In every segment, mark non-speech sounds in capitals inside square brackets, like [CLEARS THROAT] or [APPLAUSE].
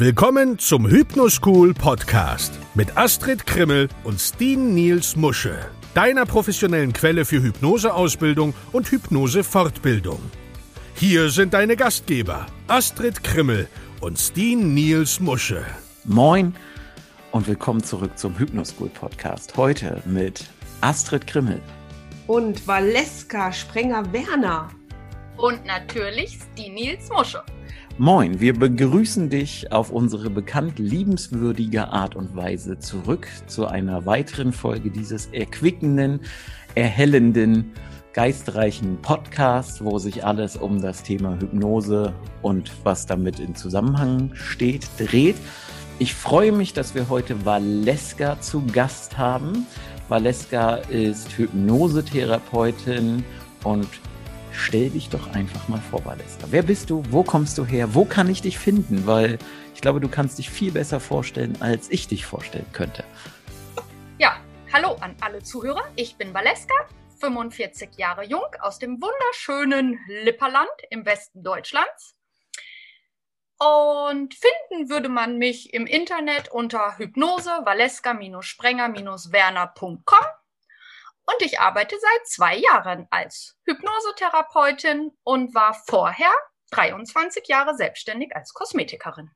Willkommen zum Hypnoschool Podcast mit Astrid Krimmel und Steen Niels Musche, deiner professionellen Quelle für Hypnoseausbildung und Hypnosefortbildung. Hier sind deine Gastgeber Astrid Krimmel und Steen Niels Musche. Moin und willkommen zurück zum Hypnoschool Podcast. Heute mit Astrid Krimmel und Valeska Sprenger-Werner und natürlich Steen Niels Musche. Moin, wir begrüßen dich auf unsere bekannt liebenswürdige Art und Weise zurück zu einer weiteren Folge dieses erquickenden, erhellenden, geistreichen Podcasts, wo sich alles um das Thema Hypnose und was damit in Zusammenhang steht, dreht. Ich freue mich, dass wir heute Valeska zu Gast haben. Valeska ist Hypnosetherapeutin und stell dich doch einfach mal vor, Valeska. Wer bist du? Wo kommst du her? Wo kann ich dich finden? Weil ich glaube, du kannst dich viel besser vorstellen, als ich dich vorstellen könnte. Ja, hallo an alle Zuhörer. Ich bin Valeska, 45 Jahre jung, aus dem wunderschönen Lipperland im Westen Deutschlands. Und finden würde man mich im Internet unter Hypnose valeska-sprenger-werner.com und ich arbeite seit zwei Jahren als Hypnosetherapeutin und war vorher 23 Jahre selbstständig als Kosmetikerin.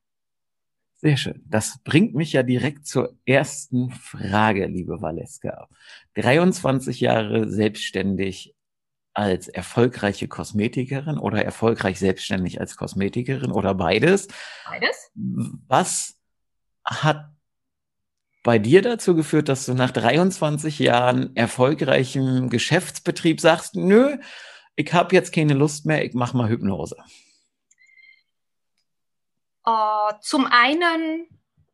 Sehr schön. Das bringt mich ja direkt zur ersten Frage, liebe Valeska. 23 Jahre selbstständig als erfolgreiche Kosmetikerin oder erfolgreich selbstständig als Kosmetikerin oder beides? Beides. Was hat bei dir dazu geführt, dass du nach 23 Jahren erfolgreichem Geschäftsbetrieb sagst, nö, ich habe jetzt keine Lust mehr, ich mache mal Hypnose? Uh, zum einen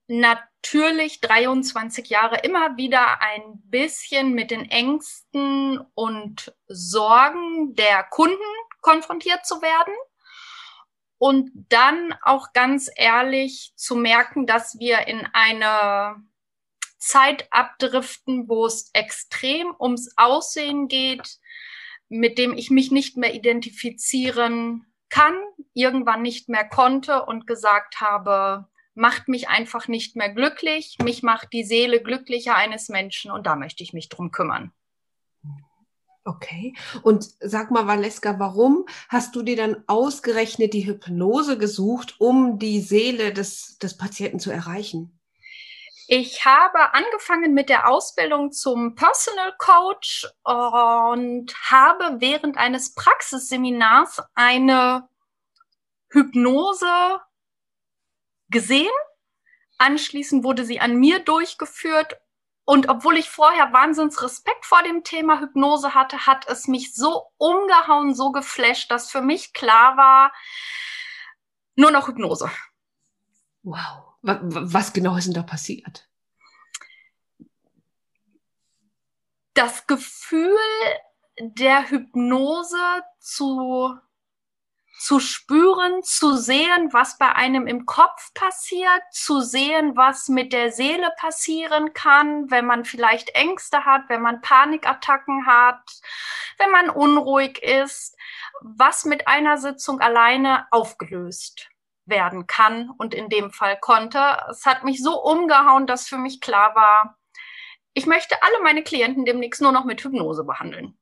natürlich 23 Jahre immer wieder ein bisschen mit den Ängsten und Sorgen der Kunden konfrontiert zu werden. Und dann auch ganz ehrlich zu merken, dass wir in eine Zeit abdriften, wo es extrem ums Aussehen geht, mit dem ich mich nicht mehr identifizieren kann, irgendwann nicht mehr konnte und gesagt habe, macht mich einfach nicht mehr glücklich, mich macht die Seele glücklicher eines Menschen und da möchte ich mich drum kümmern. Okay. Und sag mal, Valeska, warum hast du dir dann ausgerechnet die Hypnose gesucht, um die Seele des, des Patienten zu erreichen? Ich habe angefangen mit der Ausbildung zum Personal Coach und habe während eines Praxisseminars eine Hypnose gesehen. Anschließend wurde sie an mir durchgeführt. Und obwohl ich vorher wahnsinns Respekt vor dem Thema Hypnose hatte, hat es mich so umgehauen, so geflasht, dass für mich klar war, nur noch Hypnose. Wow. Was genau ist denn da passiert? Das Gefühl der Hypnose zu, zu spüren, zu sehen, was bei einem im Kopf passiert, zu sehen, was mit der Seele passieren kann, wenn man vielleicht Ängste hat, wenn man Panikattacken hat, wenn man unruhig ist, was mit einer Sitzung alleine aufgelöst werden kann und in dem Fall konnte. Es hat mich so umgehauen, dass für mich klar war, ich möchte alle meine Klienten demnächst nur noch mit Hypnose behandeln.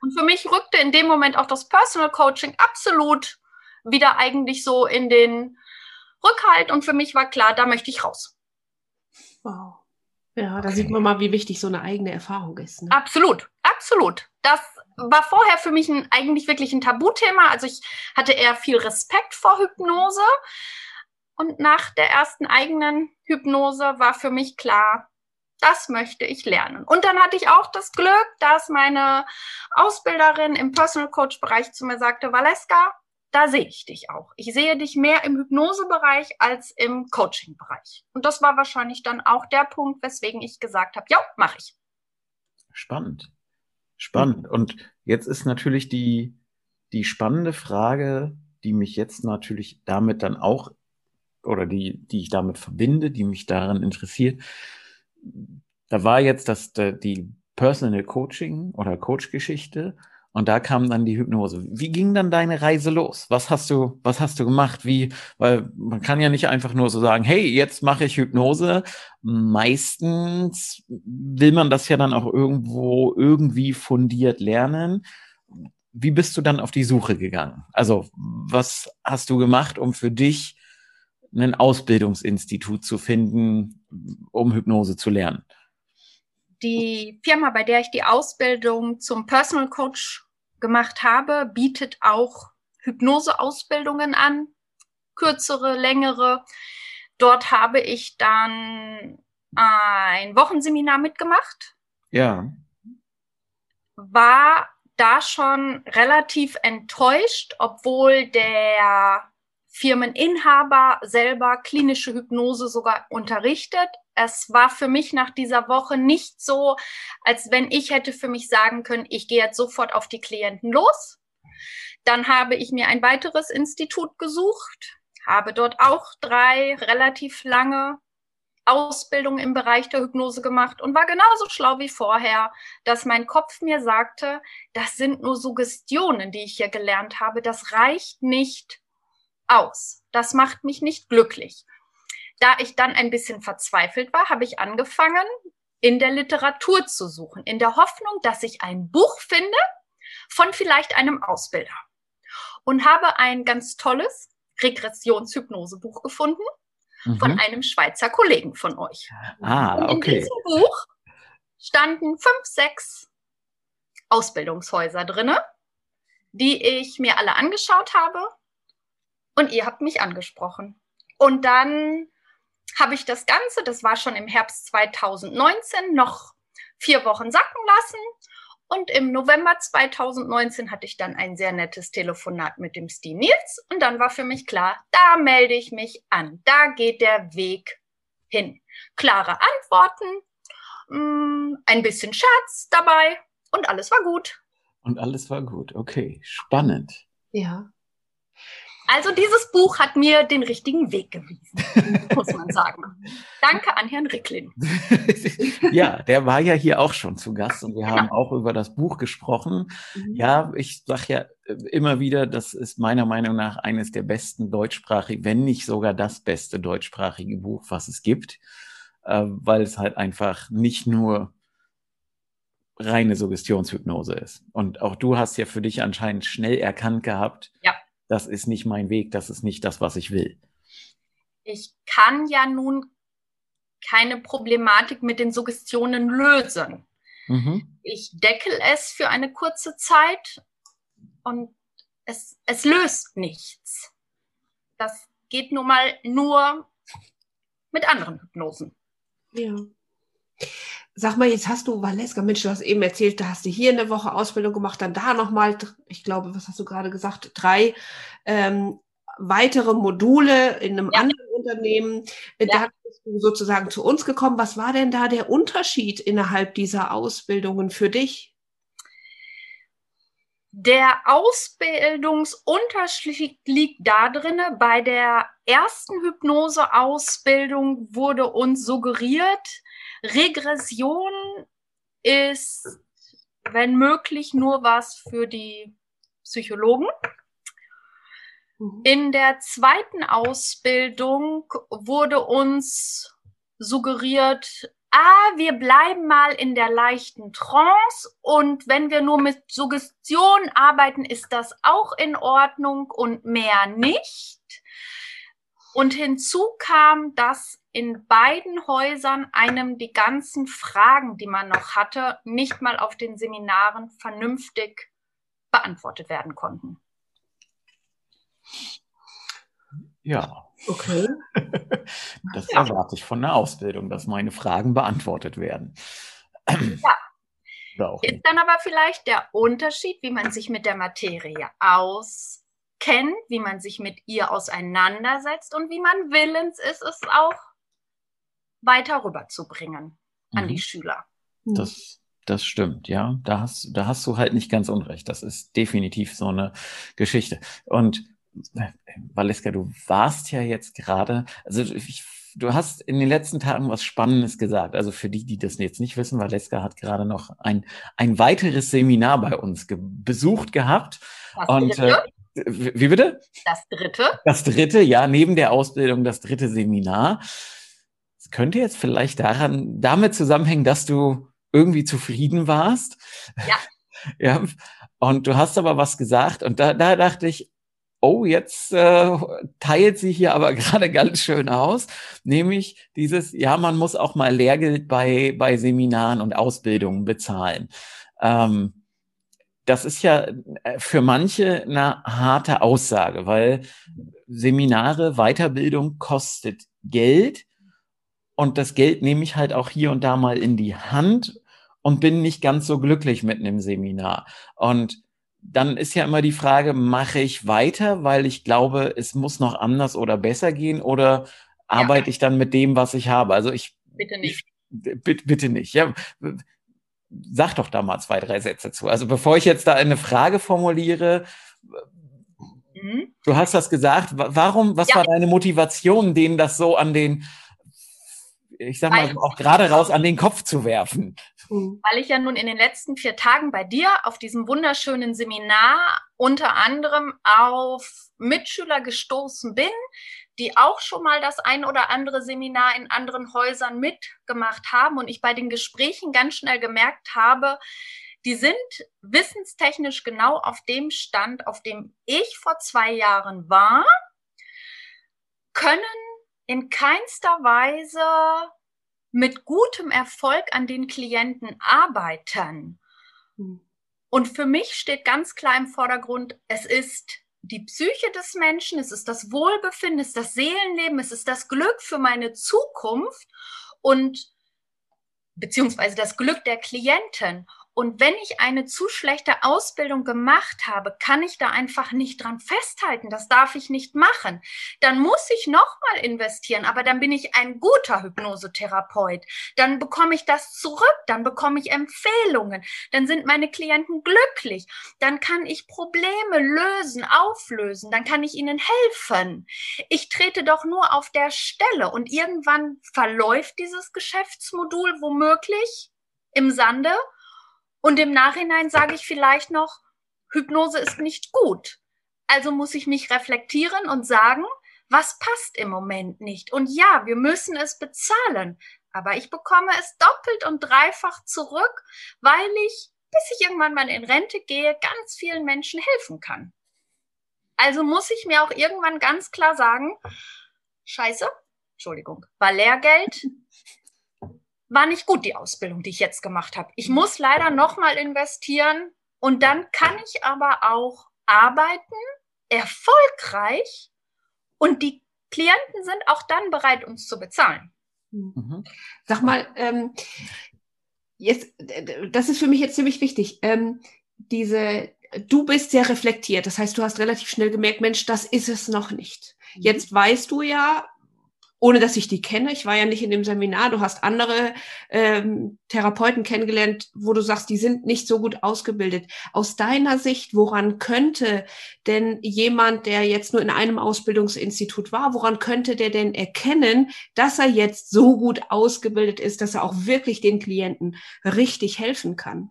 Und für mich rückte in dem Moment auch das Personal Coaching absolut wieder eigentlich so in den Rückhalt und für mich war klar, da möchte ich raus. Wow. Ja, da okay. sieht man mal, wie wichtig so eine eigene Erfahrung ist. Ne? Absolut, absolut. Das war vorher für mich ein, eigentlich wirklich ein Tabuthema. Also ich hatte eher viel Respekt vor Hypnose. Und nach der ersten eigenen Hypnose war für mich klar, das möchte ich lernen. Und dann hatte ich auch das Glück, dass meine Ausbilderin im Personal Coach Bereich zu mir sagte, Valeska, da sehe ich dich auch. Ich sehe dich mehr im Hypnosebereich als im Coaching-Bereich. Und das war wahrscheinlich dann auch der Punkt, weswegen ich gesagt habe, ja, mache ich. Spannend. Spannend. Und jetzt ist natürlich die, die spannende Frage, die mich jetzt natürlich damit dann auch, oder die, die ich damit verbinde, die mich daran interessiert. Da war jetzt das, die Personal Coaching oder Coach-Geschichte Und da kam dann die Hypnose. Wie ging dann deine Reise los? Was hast du, was hast du gemacht? Wie, weil man kann ja nicht einfach nur so sagen, hey, jetzt mache ich Hypnose. Meistens will man das ja dann auch irgendwo irgendwie fundiert lernen. Wie bist du dann auf die Suche gegangen? Also, was hast du gemacht, um für dich ein Ausbildungsinstitut zu finden, um Hypnose zu lernen? Die Firma, bei der ich die Ausbildung zum Personal Coach gemacht habe, bietet auch Hypnoseausbildungen an, kürzere, längere. Dort habe ich dann ein Wochenseminar mitgemacht. Ja. War da schon relativ enttäuscht, obwohl der Firmeninhaber selber klinische Hypnose sogar unterrichtet. Es war für mich nach dieser Woche nicht so, als wenn ich hätte für mich sagen können, ich gehe jetzt sofort auf die Klienten los. Dann habe ich mir ein weiteres Institut gesucht, habe dort auch drei relativ lange Ausbildungen im Bereich der Hypnose gemacht und war genauso schlau wie vorher, dass mein Kopf mir sagte, das sind nur Suggestionen, die ich hier gelernt habe, das reicht nicht aus. Das macht mich nicht glücklich. Da ich dann ein bisschen verzweifelt war, habe ich angefangen, in der Literatur zu suchen, in der Hoffnung, dass ich ein Buch finde von vielleicht einem Ausbilder. Und habe ein ganz tolles Regressionshypnosebuch gefunden mhm. von einem Schweizer Kollegen von euch. Ah, okay. Und in diesem Buch standen fünf, sechs Ausbildungshäuser drinne, die ich mir alle angeschaut habe und ihr habt mich angesprochen. Und dann habe ich das Ganze, das war schon im Herbst 2019, noch vier Wochen sacken lassen. Und im November 2019 hatte ich dann ein sehr nettes Telefonat mit dem Steve Nils. Und dann war für mich klar, da melde ich mich an. Da geht der Weg hin. Klare Antworten, mm, ein bisschen Scherz dabei und alles war gut. Und alles war gut. Okay, spannend. Ja. Also dieses Buch hat mir den richtigen Weg gewiesen, [LAUGHS] muss man sagen. Danke an Herrn Ricklin. [LAUGHS] ja, der war ja hier auch schon zu Gast und wir genau. haben auch über das Buch gesprochen. Mhm. Ja, ich sage ja äh, immer wieder, das ist meiner Meinung nach eines der besten deutschsprachigen, wenn nicht sogar das beste deutschsprachige Buch, was es gibt, äh, weil es halt einfach nicht nur reine Suggestionshypnose ist. Und auch du hast ja für dich anscheinend schnell erkannt gehabt, ja das ist nicht mein Weg, das ist nicht das, was ich will. Ich kann ja nun keine Problematik mit den Suggestionen lösen. Mhm. Ich deckel es für eine kurze Zeit und es, es löst nichts. Das geht nun mal nur mit anderen Hypnosen. Ja. Sag mal, jetzt hast du, Valeska, Mensch, du hast eben erzählt, da hast du hier eine Woche Ausbildung gemacht, dann da nochmal, ich glaube, was hast du gerade gesagt, drei ähm, weitere Module in einem ja. anderen Unternehmen. Äh, ja. Da bist du sozusagen zu uns gekommen. Was war denn da der Unterschied innerhalb dieser Ausbildungen für dich? Der Ausbildungsunterschied liegt darin, bei der ersten Hypnoseausbildung wurde uns suggeriert, Regression ist, wenn möglich, nur was für die Psychologen. Mhm. In der zweiten Ausbildung wurde uns suggeriert, ah, wir bleiben mal in der leichten Trance und wenn wir nur mit Suggestion arbeiten, ist das auch in Ordnung und mehr nicht. Und hinzu kam, dass in beiden Häusern einem die ganzen Fragen, die man noch hatte, nicht mal auf den Seminaren vernünftig beantwortet werden konnten. Ja. Okay. [LAUGHS] Das ja. erwarte ich von der Ausbildung, dass meine Fragen beantwortet werden. [CLEARS THROAT] Ja. Ist dann aber vielleicht der Unterschied, wie man sich mit der Materie auskennt, wie man sich mit ihr auseinandersetzt und wie man willens ist, es auch weiter rüberzubringen an mhm. die Schüler. Das, das stimmt, ja. Da hast, da hast du halt nicht ganz unrecht. Das ist definitiv so eine Geschichte. Und Valeska, du warst ja jetzt gerade, also ich du hast in den letzten Tagen was Spannendes gesagt. Also für die, die das jetzt nicht wissen, Valeska hat gerade noch ein, ein weiteres Seminar bei uns ge besucht gehabt. Das Und äh, wie bitte? das dritte. Das dritte, ja, neben der Ausbildung das dritte Seminar. Es könnte jetzt vielleicht daran, damit zusammenhängen, dass du irgendwie zufrieden warst. Ja. [LAUGHS] ja. Und du hast aber was gesagt und da, da dachte ich, oh, jetzt äh, teilt sie hier aber [LAUGHS] gerade ganz schön aus, nämlich dieses, ja, man muss auch mal Lehrgeld bei, bei Seminaren und Ausbildungen bezahlen. Ähm, das ist ja äh, für manche eine harte Aussage, weil Seminare, Weiterbildung kostet Geld und das Geld nehme ich halt auch hier und da mal in die Hand und bin nicht ganz so glücklich mit einem Seminar. Und dann ist ja immer die Frage, mache ich weiter, weil ich glaube, es muss noch anders oder besser gehen oder arbeite Ja. ich dann mit dem, was ich habe? Also ich Bitte nicht. bitte, bitte nicht. Ja, sag doch da mal zwei, drei Sätze zu. Also bevor ich jetzt da eine Frage formuliere, Mhm. du hast das gesagt. wa- Warum, was Ja. war deine Motivation, denen das so an den, ich sag mal, Weil- auch gerade raus an den Kopf zu werfen? Mhm. weil ich ja nun in den letzten vier Tagen bei dir auf diesem wunderschönen Seminar unter anderem auf Mitschüler gestoßen bin, die auch schon mal das ein oder andere Seminar in anderen Häusern mitgemacht haben und ich bei den Gesprächen ganz schnell gemerkt habe, die sind wissenstechnisch genau auf dem Stand, auf dem ich vor zwei Jahren war, können in keinster Weise mit gutem Erfolg an den Klienten arbeiten. Mhm. Und für mich steht ganz klar im Vordergrund, es ist die Psyche des Menschen, es ist das Wohlbefinden, es ist das Seelenleben, es ist das Glück für meine Zukunft und beziehungsweise das Glück der Klienten. Und wenn ich eine zu schlechte Ausbildung gemacht habe, kann ich da einfach nicht dran festhalten. Das darf ich nicht machen. Dann muss ich nochmal investieren, aber dann bin ich ein guter Hypnosetherapeut. Dann bekomme ich das zurück, dann bekomme ich Empfehlungen, dann sind meine Klienten glücklich, dann kann ich Probleme lösen, auflösen, dann kann ich ihnen helfen. Ich trete doch nur auf der Stelle und irgendwann verläuft dieses Geschäftsmodul womöglich im Sande und im Nachhinein sage ich vielleicht noch, Hypnose ist nicht gut. Also muss ich mich reflektieren und sagen, was passt im Moment nicht. Und ja, wir müssen es bezahlen, aber ich bekomme es doppelt und dreifach zurück, weil ich, bis ich irgendwann mal in Rente gehe, ganz vielen Menschen helfen kann. Also muss ich mir auch irgendwann ganz klar sagen, scheiße, Entschuldigung, war Lehrgeld, war nicht gut, die Ausbildung, die ich jetzt gemacht habe. Ich muss leider nochmal investieren und dann kann ich aber auch arbeiten, erfolgreich und die Klienten sind auch dann bereit, uns zu bezahlen. Mhm. Sag mal, ähm, jetzt, das ist für mich jetzt ziemlich wichtig. Ähm, diese, du bist sehr reflektiert. Das heißt, du hast relativ schnell gemerkt, Mensch, das ist es noch nicht. Jetzt weißt du ja, ohne dass ich die kenne, ich war ja nicht in dem Seminar, du hast andere ähm, Therapeuten kennengelernt, wo du sagst, die sind nicht so gut ausgebildet. Aus deiner Sicht, woran könnte denn jemand, der jetzt nur in einem Ausbildungsinstitut war, woran könnte der denn erkennen, dass er jetzt so gut ausgebildet ist, dass er auch wirklich den Klienten richtig helfen kann?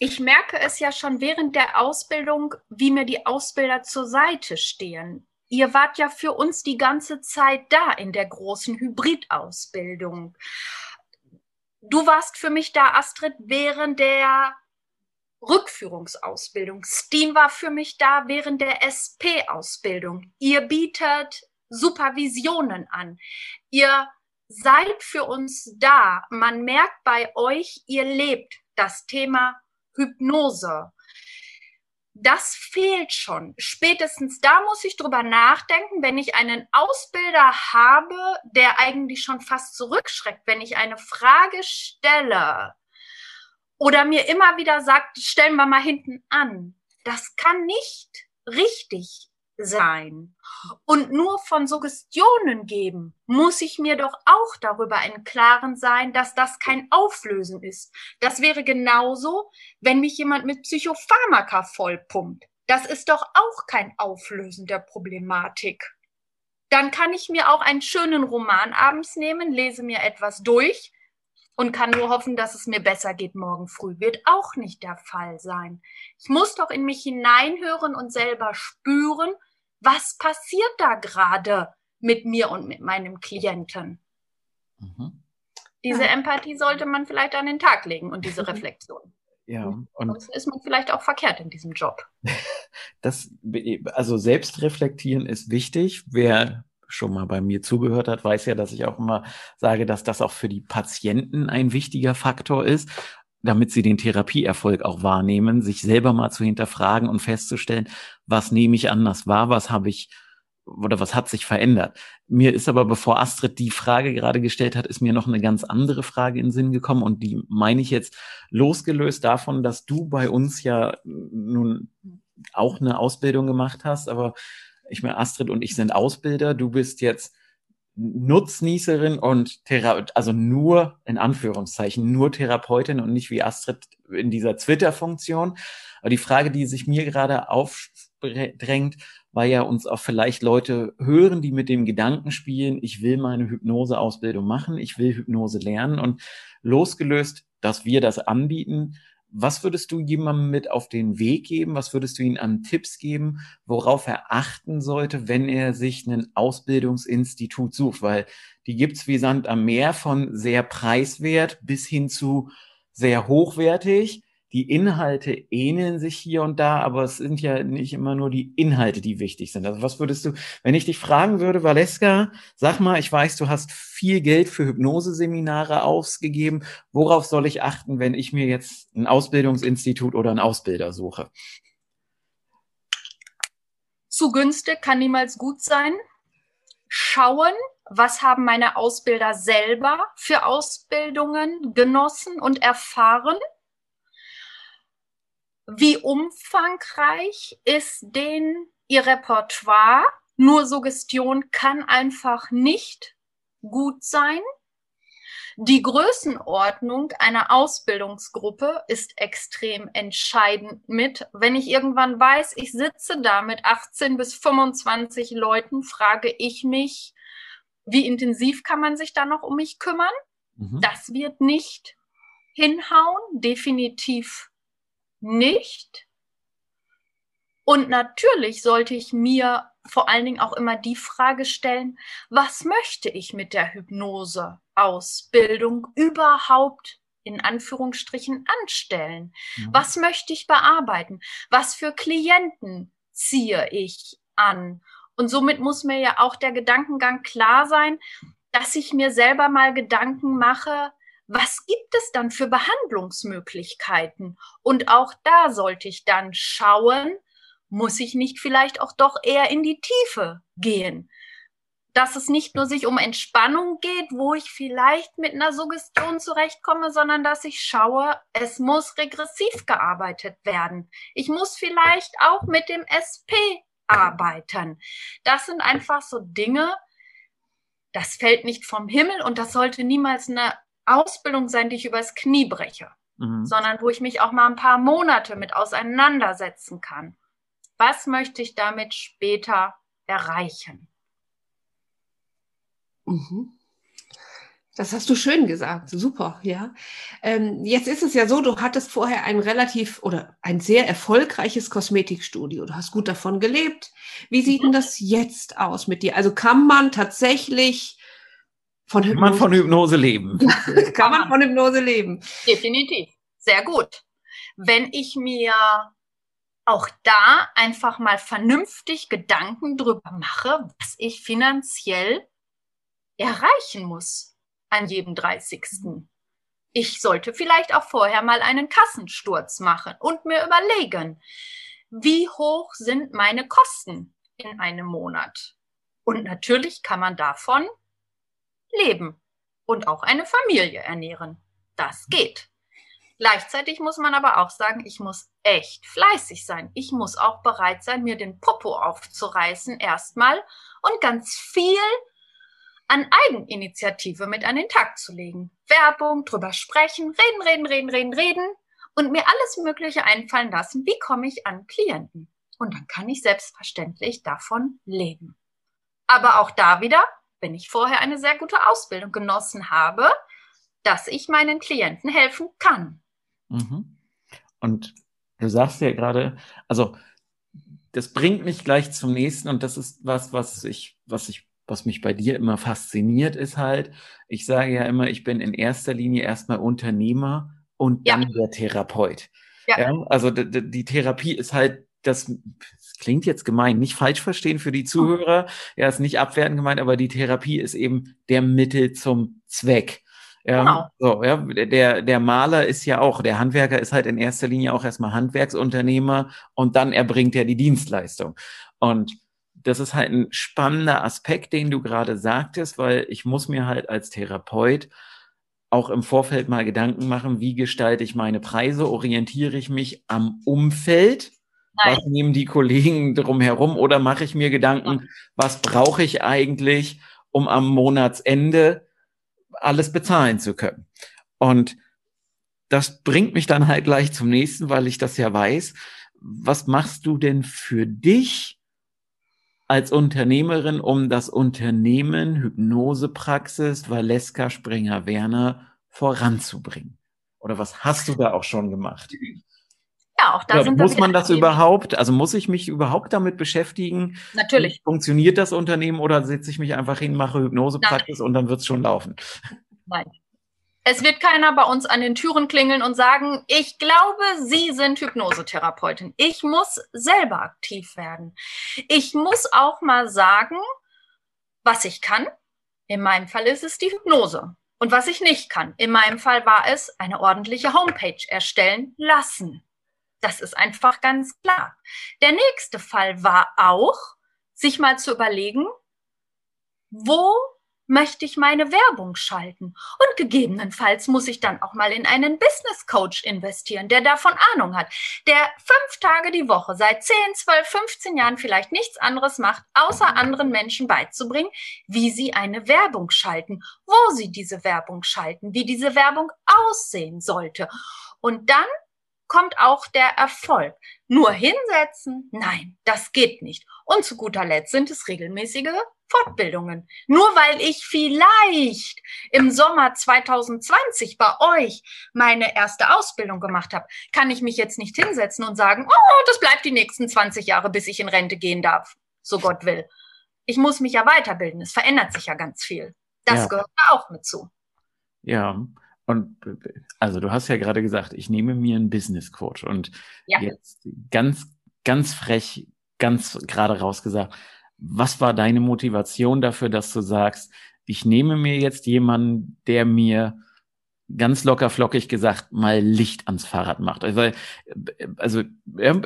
Ich merke es ja schon während der Ausbildung, wie mir die Ausbilder zur Seite stehen. Ihr wart ja für uns die ganze Zeit da in der großen Hybridausbildung. Du warst für mich da, Astrid, während der Rückführungsausbildung. Steen war für mich da während der SP-Ausbildung. Ihr bietet Supervisionen an. Ihr seid für uns da. Man merkt bei euch, ihr lebt das Thema Hypnose. Das fehlt schon. Spätestens da muss ich drüber nachdenken, wenn ich einen Ausbilder habe, der eigentlich schon fast zurückschreckt, wenn ich eine Frage stelle oder mir immer wieder sagt, stellen wir mal hinten an. Das kann nicht richtig sein. Und nur von Suggestionen geben, muss ich mir doch auch darüber im Klaren sein, dass das kein Auflösen ist. Das wäre genauso, wenn mich jemand mit Psychopharmaka vollpumpt. Das ist doch auch kein Auflösen der Problematik. Dann kann ich mir auch einen schönen Roman abends nehmen, lese mir etwas durch und kann nur hoffen, dass es mir besser geht morgen früh. Wird auch nicht der Fall sein. Ich muss doch in mich hineinhören und selber spüren, was passiert da gerade mit mir und mit meinem Klienten. Mhm. Diese ja. Empathie sollte man vielleicht an den Tag legen und diese [LAUGHS] Reflexion. Ja, und Sonst ist man vielleicht auch verkehrt in diesem Job. [LAUGHS] Das, also Selbstreflektieren ist wichtig. Wer schon mal bei mir zugehört hat, weiß ja, dass ich auch immer sage, dass das auch für die Patienten ein wichtiger Faktor ist, damit sie den Therapieerfolg auch wahrnehmen, sich selber mal zu hinterfragen und festzustellen, was nehme ich anders wahr, was habe ich oder was hat sich verändert? Mir ist aber, bevor Astrid die Frage gerade gestellt hat, ist mir noch eine ganz andere Frage in den Sinn gekommen und die meine ich jetzt losgelöst davon, dass du bei uns ja nun auch eine Ausbildung gemacht hast, aber ich meine, Astrid und ich sind Ausbilder, du bist jetzt Nutznießerin und Thera also nur in Anführungszeichen nur Therapeutin und nicht wie Astrid in dieser Twitter-Funktion. Aber die Frage, die sich mir gerade aufdrängt, weil ja uns auch vielleicht Leute hören, die mit dem Gedanken spielen, ich will meine Hypnoseausbildung machen, ich will Hypnose lernen und losgelöst, dass wir das anbieten, was würdest du jemandem mit auf den Weg geben? Was würdest du ihm an Tipps geben, worauf er achten sollte, wenn er sich ein Ausbildungsinstitut sucht? Weil die gibt's wie Sand am Meer von sehr preiswert bis hin zu sehr hochwertig die Inhalte ähneln sich hier und da, aber es sind ja nicht immer nur die Inhalte, die wichtig sind. Also was würdest du, wenn ich dich fragen würde, Valeska, sag mal, ich weiß, du hast viel Geld für Hypnoseseminare ausgegeben. Worauf soll ich achten, wenn ich mir jetzt ein Ausbildungsinstitut oder einen Ausbilder suche? Zu günstig kann niemals gut sein. Schauen, was haben meine Ausbilder selber für Ausbildungen genossen und erfahren wie umfangreich ist denn Ihr Repertoire? Nur Suggestion kann einfach nicht gut sein. Die Größenordnung einer Ausbildungsgruppe ist extrem entscheidend mit. Wenn ich irgendwann weiß, ich sitze da mit 18 bis 25 Leuten, frage ich mich, wie intensiv kann man sich da noch um mich kümmern? Mhm. Das wird nicht hinhauen, definitiv nicht. Und natürlich sollte ich mir vor allen Dingen auch immer die Frage stellen, was möchte ich mit der Hypnose-Ausbildung überhaupt in Anführungsstrichen anstellen? Mhm. Was möchte ich bearbeiten? Was für Klienten ziehe ich an? Und somit muss mir ja auch der Gedankengang klar sein, dass ich mir selber mal Gedanken mache, was gibt es dann für Behandlungsmöglichkeiten? Und auch da sollte ich dann schauen, muss ich nicht vielleicht auch doch eher in die Tiefe gehen? Dass es nicht nur sich um Entspannung geht, wo ich vielleicht mit einer Suggestion zurechtkomme, sondern dass ich schaue, es muss regressiv gearbeitet werden. Ich muss vielleicht auch mit dem SP arbeiten. Das sind einfach so Dinge, das fällt nicht vom Himmel und das sollte niemals eine Ausbildung sein, die ich übers Knie breche, mhm. sondern wo ich mich auch mal ein paar Monate mit auseinandersetzen kann. Was möchte ich damit später erreichen? Mhm. Das hast du schön gesagt. Super, ja. Ähm, jetzt ist es ja so, du hattest vorher ein relativ oder ein sehr erfolgreiches Kosmetikstudio. Du hast gut davon gelebt. Wie sieht denn das jetzt aus mit dir? Also kann man tatsächlich von Hypnose. Kann man von Hypnose leben. [LAUGHS] Kann man von Hypnose leben. Definitiv. Sehr gut. Wenn ich mir auch da einfach mal vernünftig Gedanken drüber mache, was ich finanziell erreichen muss an jedem 30. Ich sollte vielleicht auch vorher mal einen Kassensturz machen und mir überlegen, wie hoch sind meine Kosten in einem Monat? Und natürlich kann man davon leben und auch eine Familie ernähren. Das geht. Gleichzeitig muss man aber auch sagen, ich muss echt fleißig sein. Ich muss auch bereit sein, mir den Popo aufzureißen erstmal und ganz viel an Eigeninitiative mit an den Tag zu legen. Werbung, drüber sprechen, reden, reden, reden, reden, reden und mir alles Mögliche einfallen lassen. Wie komme ich an Klienten? Und dann kann ich selbstverständlich davon leben. Aber auch da wieder, wenn ich vorher eine sehr gute Ausbildung genossen habe, dass ich meinen Klienten helfen kann. Mhm. Und du sagst ja gerade, also das bringt mich gleich zum nächsten und das ist was, was ich, was ich, was mich bei dir immer fasziniert, ist halt, ich sage ja immer, ich bin in erster Linie erstmal Unternehmer und dann ja. der Therapeut. Ja. ja also die Therapie ist halt das, klingt jetzt gemein, nicht falsch verstehen für die Zuhörer. Ja, ist nicht abwertend gemeint, aber die Therapie ist eben der Mittel zum Zweck. Ja, genau. so, ja, der, der Maler ist ja auch, der Handwerker ist halt in erster Linie auch erstmal Handwerksunternehmer und dann erbringt er die Dienstleistung. Und das ist halt ein spannender Aspekt, den du gerade sagtest, weil ich muss mir halt als Therapeut auch im Vorfeld mal Gedanken machen, wie gestalte ich meine Preise, orientiere ich mich am Umfeld, Nein. was nehmen die Kollegen drumherum oder mache ich mir Gedanken, was brauche ich eigentlich, um am Monatsende alles bezahlen zu können. Und das bringt mich dann halt gleich zum nächsten, weil ich das ja weiß. Was machst du denn für dich als Unternehmerin, um das Unternehmen Hypnosepraxis Valeska Springer Werner voranzubringen? Oder was hast du da auch schon gemacht? Ja, auch da ja, sind Muss man das überhaupt, also muss ich mich überhaupt damit beschäftigen? Natürlich. Funktioniert das Unternehmen oder setze ich mich einfach hin, mache Hypnosepraxis und dann wird es schon laufen? Nein. Es wird keiner bei uns an den Türen klingeln und sagen, ich glaube, Sie sind Hypnosetherapeutin. Ich muss selber aktiv werden. Ich muss auch mal sagen, was ich kann. In meinem Fall ist es die Hypnose. Und was ich nicht kann. In meinem Fall war es eine ordentliche Homepage erstellen lassen. Das ist einfach ganz klar. Der nächste Fall war auch, sich mal zu überlegen, wo möchte ich meine Werbung schalten? Und gegebenenfalls muss ich dann auch mal in einen Business Coach investieren, der davon Ahnung hat, der fünf Tage die Woche seit 10, 12, 15 Jahren vielleicht nichts anderes macht, außer anderen Menschen beizubringen, wie sie eine Werbung schalten, wo sie diese Werbung schalten, wie diese Werbung aussehen sollte. Und dann kommt auch der Erfolg. Nur hinsetzen? Nein, das geht nicht. Und zu guter Letzt sind es regelmäßige Fortbildungen. Nur weil ich vielleicht im Sommer 2020 bei euch meine erste Ausbildung gemacht habe, kann ich mich jetzt nicht hinsetzen und sagen, oh, das bleibt die nächsten 20 Jahre, bis ich in Rente gehen darf, so Gott will. Ich muss mich ja weiterbilden. Es verändert sich ja ganz viel. Das ja. gehört auch mit zu. Ja, und also du hast ja gerade gesagt, ich nehme mir einen Business Coach und ja. jetzt ganz, ganz frech, ganz gerade rausgesagt, was war deine Motivation dafür, dass du sagst, ich nehme mir jetzt jemanden, der mir ganz locker flockig gesagt mal Licht ans Fahrrad macht. Also, also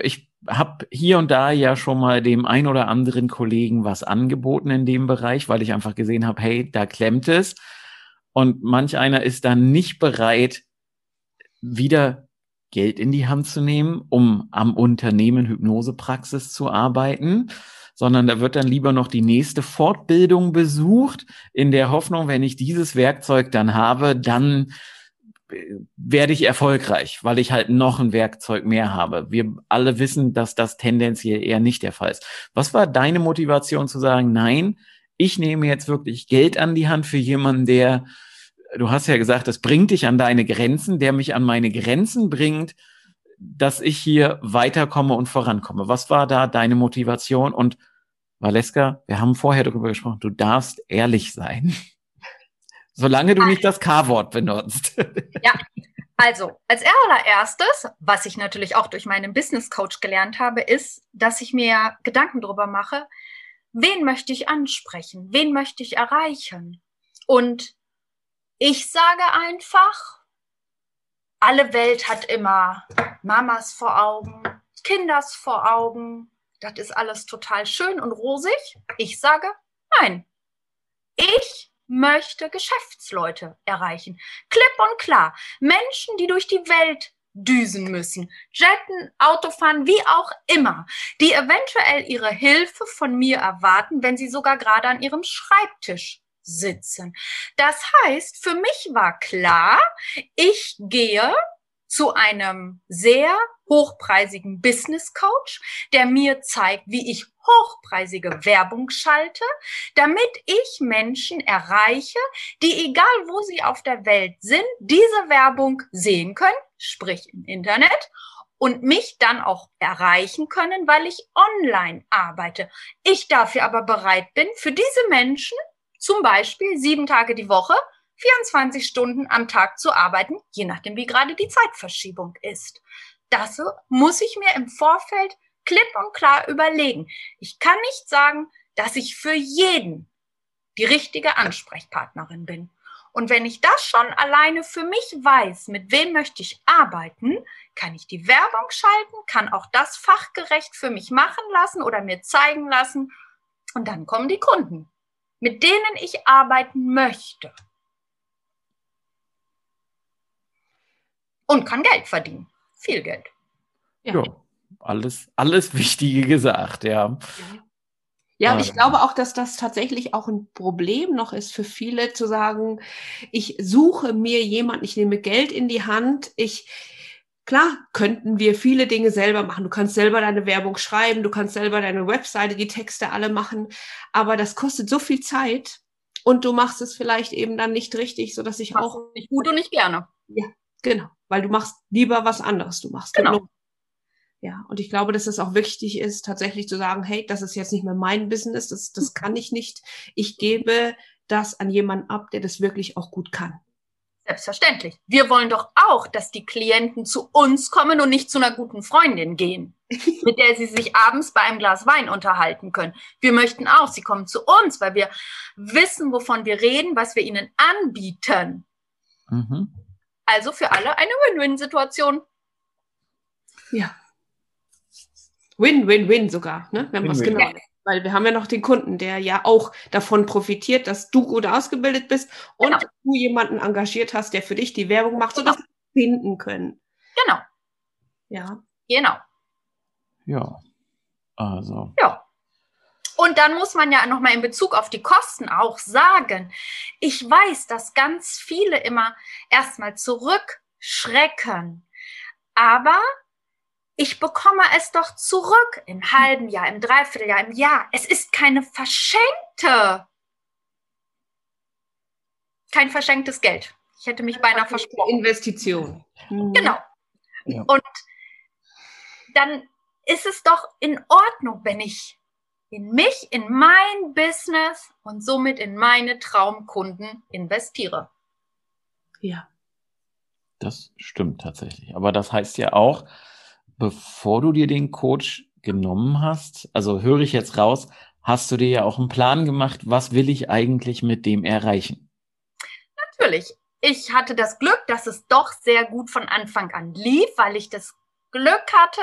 ich habe hier und da ja schon mal dem ein oder anderen Kollegen was angeboten in dem Bereich, weil ich einfach gesehen habe, hey, da klemmt es. Und manch einer ist dann nicht bereit, wieder Geld in die Hand zu nehmen, um am Unternehmen Hypnosepraxis zu arbeiten, sondern da wird dann lieber noch die nächste Fortbildung besucht, in der Hoffnung, wenn ich dieses Werkzeug dann habe, dann äh, werde ich erfolgreich, weil ich halt noch ein Werkzeug mehr habe. Wir alle wissen, dass das tendenziell eher nicht der Fall ist. Was war deine Motivation zu sagen, nein, ich nehme jetzt wirklich Geld an die Hand für jemanden, der, du hast ja gesagt, das bringt dich an deine Grenzen, der mich an meine Grenzen bringt, dass ich hier weiterkomme und vorankomme. Was war da deine Motivation? Und Valeska, wir haben vorher darüber gesprochen, du darfst ehrlich sein. [LAUGHS] Solange du nicht das K-Wort benutzt. [LAUGHS] Ja, also als allererstes, was ich natürlich auch durch meinen Business Coach gelernt habe, ist, dass ich mir Gedanken darüber mache, wen möchte ich ansprechen, wen möchte ich erreichen. Und ich sage einfach, alle Welt hat immer Mamas vor Augen, Kinders vor Augen. Das ist alles total schön und rosig. Ich sage, nein. Ich möchte Geschäftsleute erreichen. Klipp und klar. Menschen, die durch die Welt düsen müssen, jetten, Autofahren, wie auch immer, die eventuell ihre Hilfe von mir erwarten, wenn sie sogar gerade an ihrem Schreibtisch sitzen. Das heißt, für mich war klar, ich gehe zu einem sehr hochpreisigen Business Coach, der mir zeigt, wie ich hochpreisige Werbung schalte, damit ich Menschen erreiche, die egal wo sie auf der Welt sind, diese Werbung sehen können, sprich im Internet und mich dann auch erreichen können, weil ich online arbeite. Ich dafür aber bereit bin, für diese Menschen zum Beispiel sieben Tage die Woche 24 Stunden am Tag zu arbeiten, je nachdem, wie gerade die Zeitverschiebung ist. Das muss ich mir im Vorfeld klipp und klar überlegen. Ich kann nicht sagen, dass ich für jeden die richtige Ansprechpartnerin bin. Und wenn ich das schon alleine für mich weiß, mit wem möchte ich arbeiten, kann ich die Werbung schalten, kann auch das fachgerecht für mich machen lassen oder mir zeigen lassen. Und dann kommen die Kunden, mit denen ich arbeiten möchte. Und kann Geld verdienen. Viel Geld. Ja, ja alles, alles Wichtige gesagt, ja. Ja, und ich glaube auch, dass das tatsächlich auch ein Problem noch ist für viele zu sagen, ich suche mir jemanden, ich nehme Geld in die Hand, ich, klar, könnten wir viele Dinge selber machen. Du kannst selber deine Werbung schreiben, du kannst selber deine Webseite, die Texte alle machen, aber das kostet so viel Zeit und du machst es vielleicht eben dann nicht richtig, so dass ich auch nicht gut und nicht gerne. Ja, genau, weil du machst lieber was anderes. Du machst genau. Ja, und ich glaube, dass es auch wichtig ist, tatsächlich zu sagen, hey, das ist jetzt nicht mehr mein Business, das, das mhm. kann ich nicht. Ich gebe das an jemanden ab, der das wirklich auch gut kann. Selbstverständlich. Wir wollen doch auch, dass die Klienten zu uns kommen und nicht zu einer guten Freundin gehen, [LAUGHS] mit der sie sich abends bei einem Glas Wein unterhalten können. Wir möchten auch, sie kommen zu uns, weil wir wissen, wovon wir reden, was wir ihnen anbieten. Mhm. Also für alle eine Win-Win-Situation. Ja. Win-Win-Win sogar, ne? wenn man es genau ja. Weil wir haben ja noch den Kunden, der ja auch davon profitiert, dass du gut ausgebildet bist und genau. du jemanden engagiert hast, der für dich die Werbung macht, sodass genau. wir finden können. Genau. Ja. Genau. Ja. Also. Ja. Und dann muss man ja nochmal in Bezug auf die Kosten auch sagen, ich weiß, dass ganz viele immer erstmal zurückschrecken. Aber ich bekomme es doch zurück im halben Jahr, im Dreivierteljahr, im Jahr. Es ist keine verschenkte, kein verschenktes Geld. Ich hätte mich beinahe versprochen. Investition. Mhm. Genau. Ja. Und dann ist es doch in Ordnung, wenn ich in mich, in mein Business und somit in meine Traumkunden investiere. Ja. Das stimmt tatsächlich. Aber das heißt ja auch, bevor du dir den Coach genommen hast, also höre ich jetzt raus, hast du dir ja auch einen Plan gemacht, was will ich eigentlich mit dem erreichen? Natürlich. Ich hatte das Glück, dass es doch sehr gut von Anfang an lief, weil ich das Glück hatte.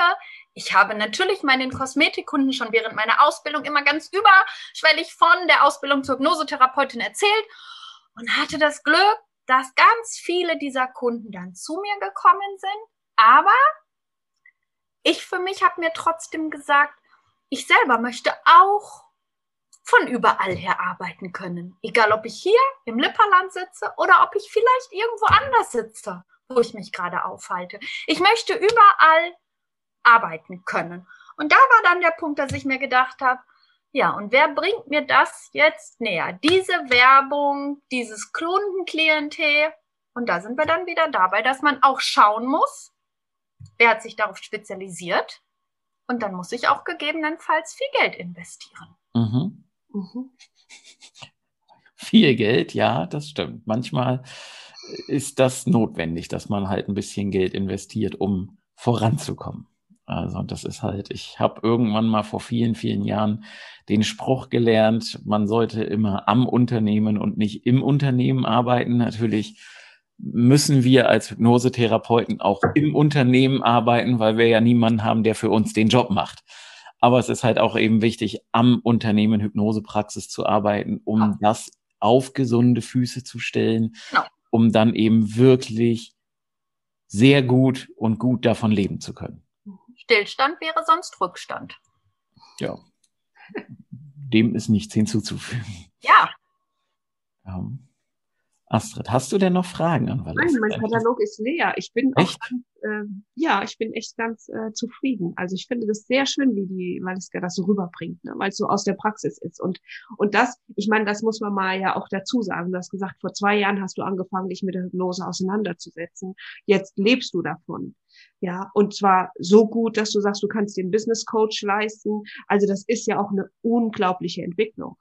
Ich habe natürlich meinen Kosmetikkunden schon während meiner Ausbildung immer ganz überschwellig von der Ausbildung zur Hypnosetherapeutin erzählt und hatte das Glück, dass ganz viele dieser Kunden dann zu mir gekommen sind. Aber ich für mich habe mir trotzdem gesagt, ich selber möchte auch von überall her arbeiten können. Egal, ob ich hier im Lipperland sitze oder ob ich vielleicht irgendwo anders sitze, wo ich mich gerade aufhalte. Ich möchte überall arbeiten können. Und da war dann der Punkt, dass ich mir gedacht habe, ja, und wer bringt mir das jetzt näher? Diese Werbung, dieses Kundenklientel. Und da sind wir dann wieder dabei, dass man auch schauen muss, Wer hat sich darauf spezialisiert? Und dann muss ich auch gegebenenfalls viel Geld investieren. Mhm. Mhm. [LAUGHS] Viel Geld, ja, das stimmt. Manchmal ist das notwendig, dass man halt ein bisschen Geld investiert, um voranzukommen. Also das ist halt, ich habe irgendwann mal vor vielen, vielen Jahren den Spruch gelernt, man sollte immer am Unternehmen und nicht im Unternehmen arbeiten. Natürlich müssen wir als Hypnosetherapeuten auch im Unternehmen arbeiten, weil wir ja niemanden haben, der für uns den Job macht. Aber es ist halt auch eben wichtig, am Unternehmen Hypnosepraxis zu arbeiten, um ja. das auf gesunde Füße zu stellen, ja. um dann eben wirklich sehr gut und gut davon leben zu können. Stillstand wäre sonst Rückstand. Ja. Dem ist nichts hinzuzufügen. Ja. ja. Astrid, hast du denn noch Fragen an Valeska? Nein, mein Katalog ist leer. Ich bin echt? auch ganz, äh, ja, ich bin echt ganz äh, zufrieden. Also ich finde das sehr schön, wie die Valeska das so rüberbringt, ne? weil es so aus der Praxis ist. Und und das, ich meine, das muss man mal ja auch dazu sagen. Du hast gesagt, vor zwei Jahren hast du angefangen, dich mit der Hypnose auseinanderzusetzen. Jetzt lebst du davon. Ja, und zwar so gut, dass du sagst, du kannst den Business Coach leisten. Also das ist ja auch eine unglaubliche Entwicklung.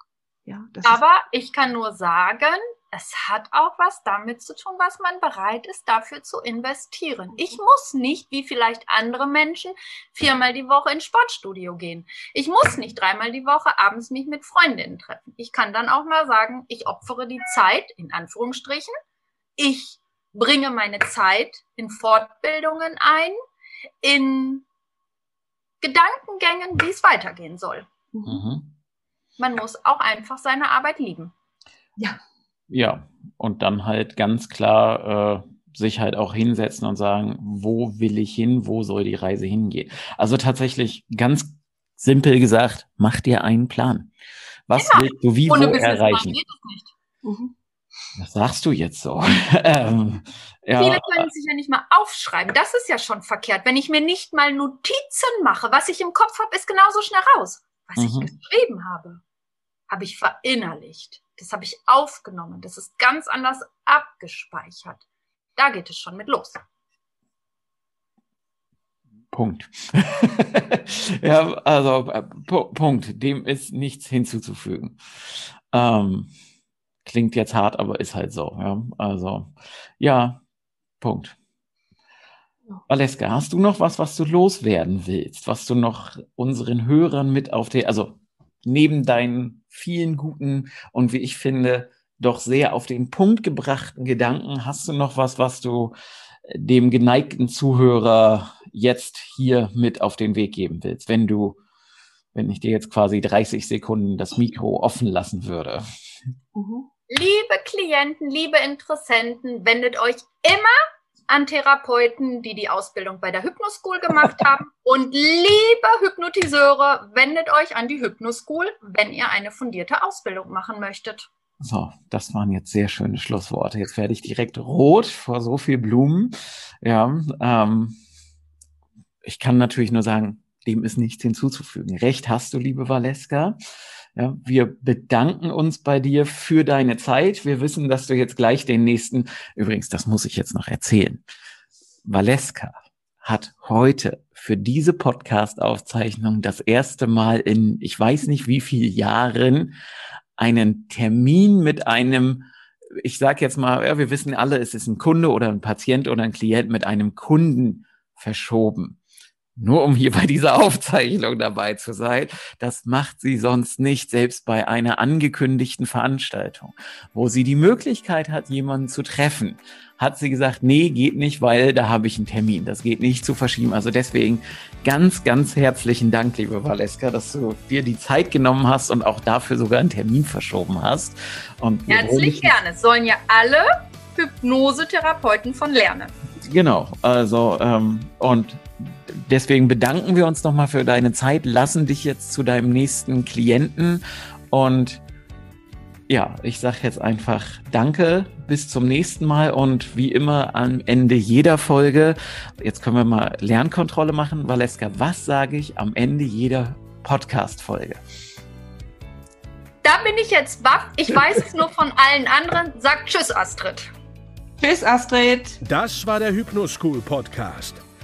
Ja, Aber ich kann nur sagen, es hat auch was damit zu tun, was man bereit ist, dafür zu investieren. Ich mhm. muss nicht, wie vielleicht andere Menschen, viermal die Woche ins Sportstudio gehen. Ich muss nicht dreimal die Woche abends mich mit Freundinnen treffen. Ich kann dann auch mal sagen, ich opfere die Zeit, in Anführungsstrichen. Ich bringe meine Zeit in Fortbildungen ein, in Gedankengängen, wie es weitergehen soll. Mhm. Man muss auch einfach seine Arbeit lieben. Ja. Ja, und dann halt ganz klar äh, sich halt auch hinsetzen und sagen, wo will ich hin, wo soll die Reise hingehen. Also tatsächlich ganz simpel gesagt, mach dir einen Plan. Was ja. willst du wie wo erreichen? Mhm. Das sagst du jetzt so. [LAUGHS] ähm, ja. Viele können sich ja nicht mal aufschreiben. Das ist ja schon verkehrt. Wenn ich mir nicht mal Notizen mache, was ich im Kopf habe, ist genauso schnell raus. Was mhm. ich geschrieben habe, habe ich verinnerlicht. Das habe ich aufgenommen. Das ist ganz anders abgespeichert. Da geht es schon mit los. Punkt. [LAUGHS] ja, also äh, Punkt. Dem ist nichts hinzuzufügen. Ähm, klingt jetzt hart, aber ist halt so. Ja, also ja, Punkt. Valeska, hast du noch was, was du loswerden willst, was du noch unseren Hörern mit auf der, also neben deinen vielen guten und wie ich finde, doch sehr auf den Punkt gebrachten Gedanken, hast du noch was, was du äh, dem geneigten Zuhörer jetzt hier mit auf den Weg geben willst, wenn du, wenn ich dir jetzt quasi 30 Sekunden das Mikro offen lassen würde? Mhm. Liebe Klienten, liebe Interessenten, wendet euch immer an Therapeuten, die die Ausbildung bei der Hypnoschool gemacht haben. Und liebe Hypnotiseure, wendet euch an die Hypnoschool, wenn ihr eine fundierte Ausbildung machen möchtet. So, das waren jetzt sehr schöne Schlussworte. Jetzt werde ich direkt rot vor so viel Blumen. Ja, ähm, ich kann natürlich nur sagen, dem ist nichts hinzuzufügen. Recht hast du, liebe Valeska. Ja, wir bedanken uns bei dir für deine Zeit. Wir wissen, dass du jetzt gleich den nächsten, übrigens, das muss ich jetzt noch erzählen. Valeska hat heute für diese Podcast-Aufzeichnung das erste Mal in, ich weiß nicht wie viel Jahren, einen Termin mit einem, ich sage jetzt mal, ja, wir wissen alle, es ist ein Kunde oder ein Patient oder ein Klient mit einem Kunden verschoben nur um hier bei dieser Aufzeichnung dabei zu sein. Das macht sie sonst nicht, selbst bei einer angekündigten Veranstaltung, wo sie die Möglichkeit hat, jemanden zu treffen. Hat sie gesagt, nee, geht nicht, weil da habe ich einen Termin. Das geht nicht zu verschieben. Also deswegen ganz, ganz herzlichen Dank, liebe Valeska, dass du dir die Zeit genommen hast und auch dafür sogar einen Termin verschoben hast. Und Herzlich gerne. Es sollen ja alle Hypnosetherapeuten von lernen. Genau, also ähm, und deswegen bedanken wir uns nochmal für deine Zeit, lassen dich jetzt zu deinem nächsten Klienten und ja, ich sage jetzt einfach Danke, bis zum nächsten Mal und wie immer am Ende jeder Folge, jetzt können wir mal Lernkontrolle machen. Valeska, was sage ich am Ende jeder Podcast-Folge? Da bin ich jetzt baff. Ich weiß es nur von allen anderen. Sag Tschüss, Astrid. Tschüss, Astrid. Das war der Hypnoschool Podcast.